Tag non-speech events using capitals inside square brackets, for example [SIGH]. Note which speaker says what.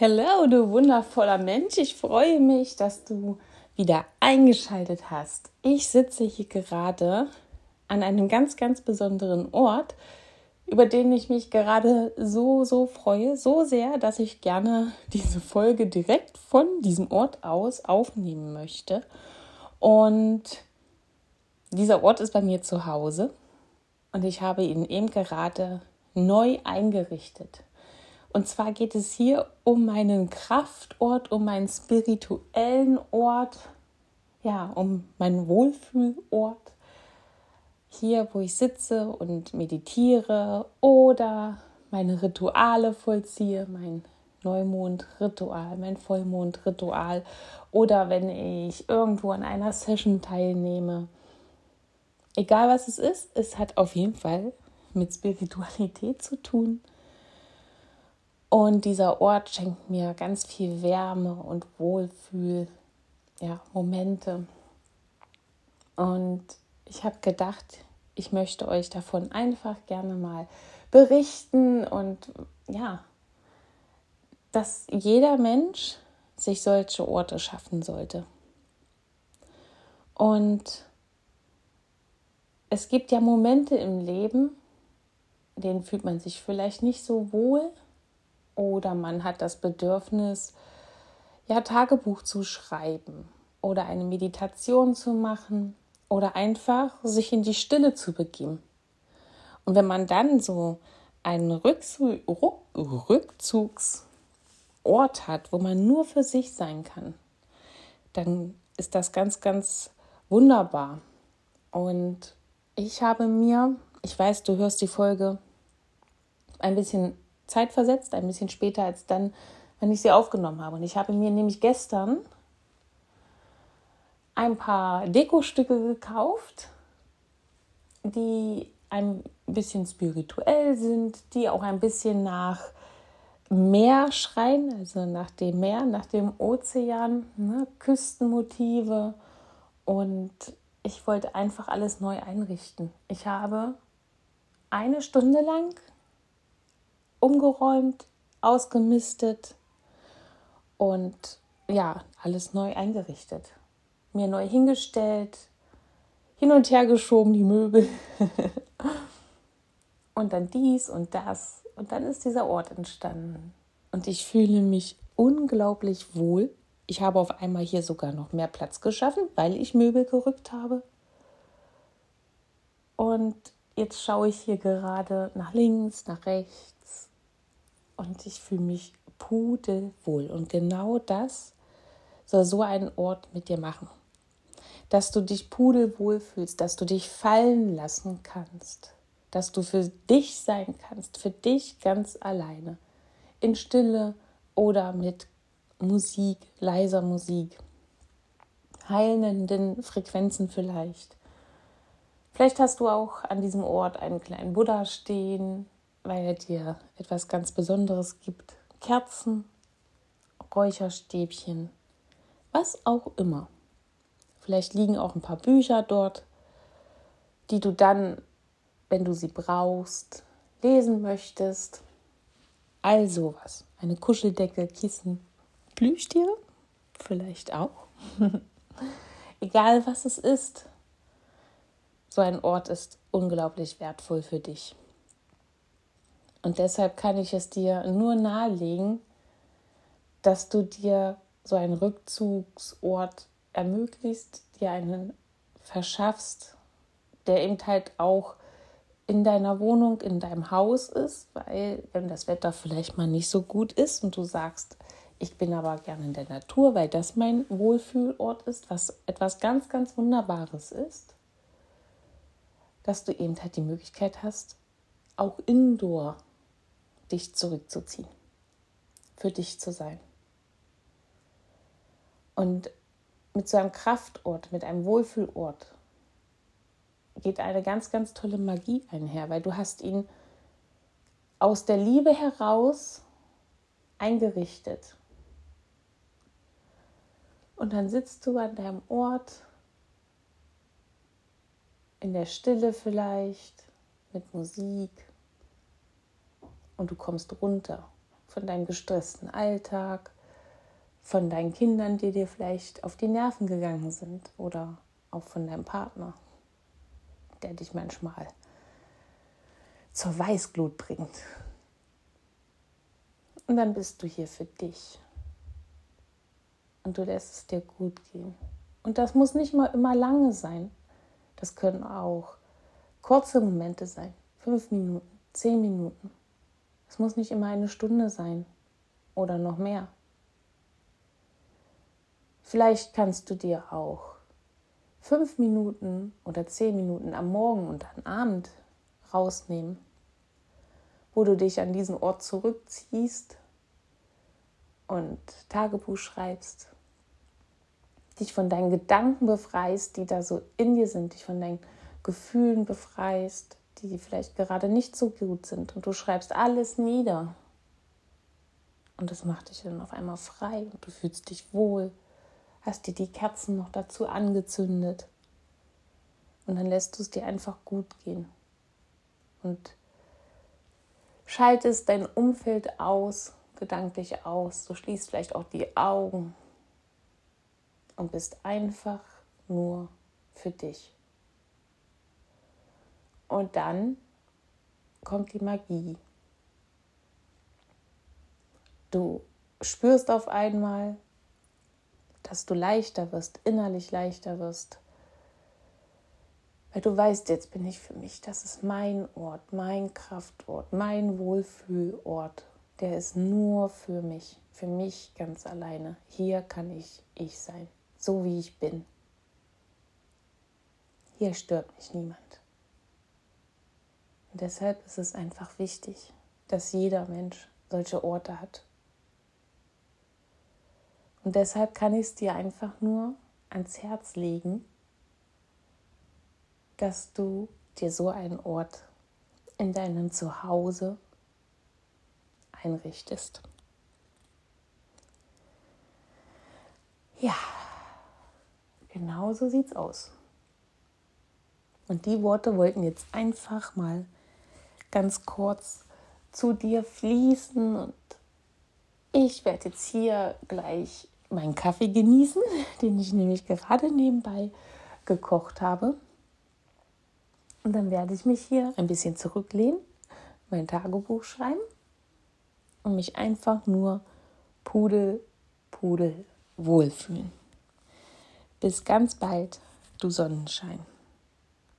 Speaker 1: Hallo, du wundervoller Mensch. Ich freue mich, dass du wieder eingeschaltet hast. Ich sitze hier gerade an einem ganz, ganz besonderen Ort, über den ich mich gerade so, so freue. So sehr, dass ich gerne diese Folge direkt von diesem Ort aus aufnehmen möchte. Und dieser Ort ist bei mir zu Hause und ich habe ihn eben gerade neu eingerichtet. Und zwar geht es hier um meinen Kraftort, um meinen spirituellen Ort, ja, um meinen Wohlfühlort. Hier, wo ich sitze und meditiere oder meine Rituale vollziehe, mein Neumondritual, mein Vollmondritual oder wenn ich irgendwo an einer Session teilnehme. Egal was es ist, es hat auf jeden Fall mit Spiritualität zu tun. Und dieser Ort schenkt mir ganz viel Wärme und Wohlfühl, ja, Momente. Und ich habe gedacht, ich möchte euch davon einfach gerne mal berichten und ja, dass jeder Mensch sich solche Orte schaffen sollte. Und es gibt ja Momente im Leben, denen fühlt man sich vielleicht nicht so wohl oder man hat das Bedürfnis, ja, Tagebuch zu schreiben oder eine Meditation zu machen oder einfach sich in die Stille zu begeben. Und wenn man dann so einen Rückzu Rückzugsort hat, wo man nur für sich sein kann, dann ist das ganz, ganz wunderbar. Und ich habe mir, ich weiß, du hörst die Folge ein bisschen zeitversetzt, ein bisschen später als dann, wenn ich sie aufgenommen habe. Und ich habe mir nämlich gestern ein paar Dekostücke gekauft, die ein bisschen spirituell sind, die auch ein bisschen nach Meer schreien, also nach dem Meer, nach dem Ozean, ne, Küstenmotive. Und ich wollte einfach alles neu einrichten. Ich habe eine Stunde lang umgeräumt, ausgemistet und ja, alles neu eingerichtet. Mir neu hingestellt, hin und her geschoben, die Möbel. [LAUGHS] und dann dies und das. Und dann ist dieser Ort entstanden. Und ich fühle mich unglaublich wohl. Ich habe auf einmal hier sogar noch mehr Platz geschaffen, weil ich Möbel gerückt habe. Und jetzt schaue ich hier gerade nach links, nach rechts und ich fühle mich pudelwohl. Und genau das soll so ein Ort mit dir machen. Dass du dich pudelwohl fühlst, dass du dich fallen lassen kannst, dass du für dich sein kannst, für dich ganz alleine, in Stille oder mit Musik, leiser Musik, heilenden Frequenzen vielleicht. Vielleicht hast du auch an diesem Ort einen kleinen Buddha stehen weil er dir etwas ganz Besonderes gibt. Kerzen, Räucherstäbchen, was auch immer. Vielleicht liegen auch ein paar Bücher dort, die du dann, wenn du sie brauchst, lesen möchtest. All sowas. Eine Kuscheldecke, Kissen, Plüschtiere, vielleicht auch. [LAUGHS] Egal was es ist, so ein Ort ist unglaublich wertvoll für dich. Und deshalb kann ich es dir nur nahelegen, dass du dir so einen Rückzugsort ermöglicht, dir einen verschaffst, der eben halt auch in deiner Wohnung, in deinem Haus ist, weil wenn das Wetter vielleicht mal nicht so gut ist und du sagst, ich bin aber gerne in der Natur, weil das mein Wohlfühlort ist, was etwas ganz, ganz Wunderbares ist, dass du eben halt die Möglichkeit hast, auch indoor dich zurückzuziehen, für dich zu sein. Und mit so einem Kraftort, mit einem Wohlfühlort geht eine ganz, ganz tolle Magie einher, weil du hast ihn aus der Liebe heraus eingerichtet. Und dann sitzt du an deinem Ort, in der Stille vielleicht, mit Musik, und du kommst runter von deinem gestressten Alltag, von deinen Kindern, die dir vielleicht auf die Nerven gegangen sind oder auch von deinem Partner, der dich manchmal zur Weißglut bringt. Und dann bist du hier für dich. Und du lässt es dir gut gehen. Und das muss nicht mal immer lange sein. Das können auch kurze Momente sein. Fünf Minuten, zehn Minuten. Es muss nicht immer eine Stunde sein oder noch mehr. Vielleicht kannst du dir auch fünf Minuten oder zehn Minuten am Morgen und am Abend rausnehmen, wo du dich an diesen Ort zurückziehst und Tagebuch schreibst, dich von deinen Gedanken befreist, die da so in dir sind, dich von deinen Gefühlen befreist, die vielleicht gerade nicht so gut sind und du schreibst alles nieder. Und das macht dich dann auf einmal frei und du fühlst dich wohl, hast dir die Kerzen noch dazu angezündet und dann lässt du es dir einfach gut gehen und schaltest dein Umfeld aus, gedanklich aus. Du schließt vielleicht auch die Augen und bist einfach nur für dich. Und dann kommt die Magie. Du spürst auf einmal, dass du leichter wirst, innerlich leichter wirst. Weil du weißt, jetzt bin ich für mich. Das ist mein Ort, mein Kraftort, mein Wohlfühlort. Der ist nur für mich, für mich ganz alleine. Hier kann ich ich sein, so wie ich bin. Hier stört mich niemand. Deshalb ist es einfach wichtig, dass jeder Mensch solche Orte hat. Und deshalb kann ich es dir einfach nur ans Herz legen, dass du dir so einen Ort in deinem Zuhause einrichtest. Ja, genau so sieht's aus. Und die Worte wollten jetzt einfach mal ganz kurz zu dir fließen und ich werde jetzt hier gleich meinen Kaffee genießen, [LAUGHS] den ich nämlich gerade nebenbei gekocht habe. Und dann werde ich mich hier ein bisschen zurücklehnen, mein Tagebuch schreiben und mich einfach nur pudel, pudel wohlfühlen. Bis ganz bald, du Sonnenschein.